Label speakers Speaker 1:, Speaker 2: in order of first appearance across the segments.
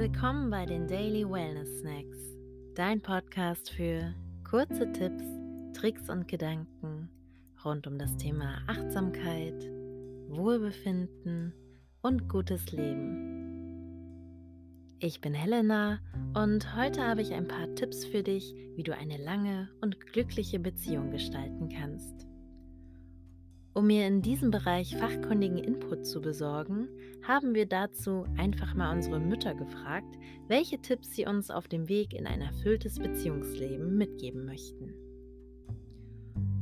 Speaker 1: Willkommen bei den Daily Wellness Snacks, dein Podcast für kurze Tipps, Tricks und Gedanken rund um das Thema Achtsamkeit, Wohlbefinden und gutes Leben. Ich bin Helena und heute habe ich ein paar Tipps für dich, wie du eine lange und glückliche Beziehung gestalten kannst. Um mir in diesem Bereich fachkundigen Input zu besorgen, haben wir dazu einfach mal unsere Mütter gefragt, welche Tipps sie uns auf dem Weg in ein erfülltes Beziehungsleben mitgeben möchten.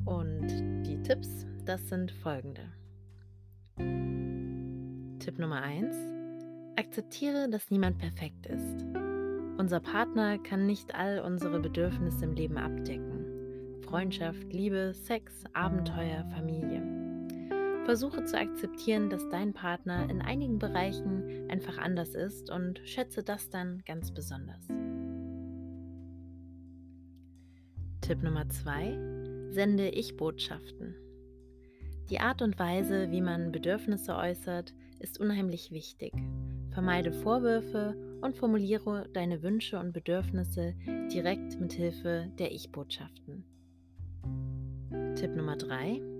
Speaker 1: Und die Tipps, das sind folgende. Tipp Nummer 1. Akzeptiere, dass niemand perfekt ist. Unser Partner kann nicht all unsere Bedürfnisse im Leben abdecken. Freundschaft, Liebe, Sex, Abenteuer, Familie. Versuche zu akzeptieren, dass dein Partner in einigen Bereichen einfach anders ist und schätze das dann ganz besonders. Tipp Nummer 2. Sende Ich-Botschaften. Die Art und Weise, wie man Bedürfnisse äußert, ist unheimlich wichtig. Vermeide Vorwürfe und formuliere deine Wünsche und Bedürfnisse direkt mit Hilfe der Ich-Botschaften. Tipp Nummer 3.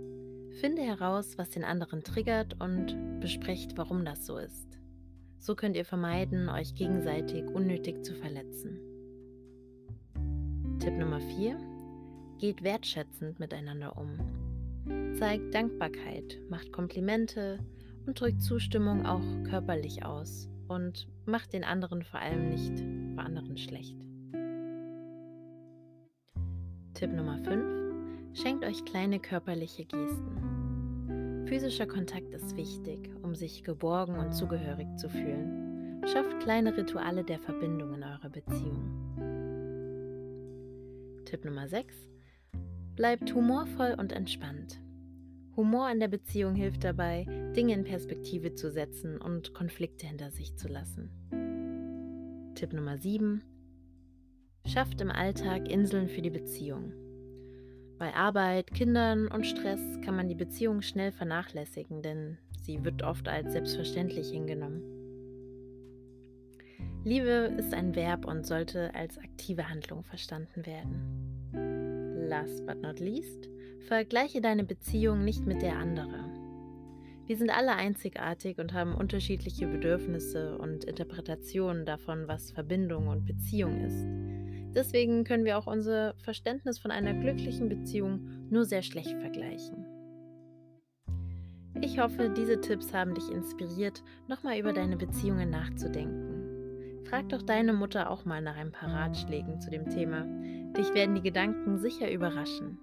Speaker 1: Finde heraus, was den anderen triggert und besprecht, warum das so ist. So könnt ihr vermeiden, euch gegenseitig unnötig zu verletzen. Tipp Nummer 4. Geht wertschätzend miteinander um. Zeigt Dankbarkeit, macht Komplimente und drückt Zustimmung auch körperlich aus und macht den anderen vor allem nicht vor anderen schlecht. Tipp Nummer 5. Schenkt euch kleine körperliche Gesten. Physischer Kontakt ist wichtig, um sich geborgen und zugehörig zu fühlen. Schafft kleine Rituale der Verbindung in eurer Beziehung. Tipp Nummer 6. Bleibt humorvoll und entspannt. Humor in der Beziehung hilft dabei, Dinge in Perspektive zu setzen und Konflikte hinter sich zu lassen. Tipp Nummer 7. Schafft im Alltag Inseln für die Beziehung. Bei Arbeit, Kindern und Stress kann man die Beziehung schnell vernachlässigen, denn sie wird oft als selbstverständlich hingenommen. Liebe ist ein Verb und sollte als aktive Handlung verstanden werden. Last but not least, vergleiche deine Beziehung nicht mit der anderen. Wir sind alle einzigartig und haben unterschiedliche Bedürfnisse und Interpretationen davon, was Verbindung und Beziehung ist. Deswegen können wir auch unser Verständnis von einer glücklichen Beziehung nur sehr schlecht vergleichen. Ich hoffe, diese Tipps haben dich inspiriert, nochmal über deine Beziehungen nachzudenken. Frag doch deine Mutter auch mal nach ein paar Ratschlägen zu dem Thema. Dich werden die Gedanken sicher überraschen.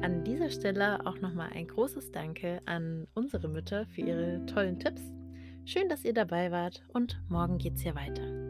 Speaker 1: An dieser Stelle auch nochmal ein großes Danke an unsere Mütter für ihre tollen Tipps. Schön, dass ihr dabei wart und morgen geht's hier weiter.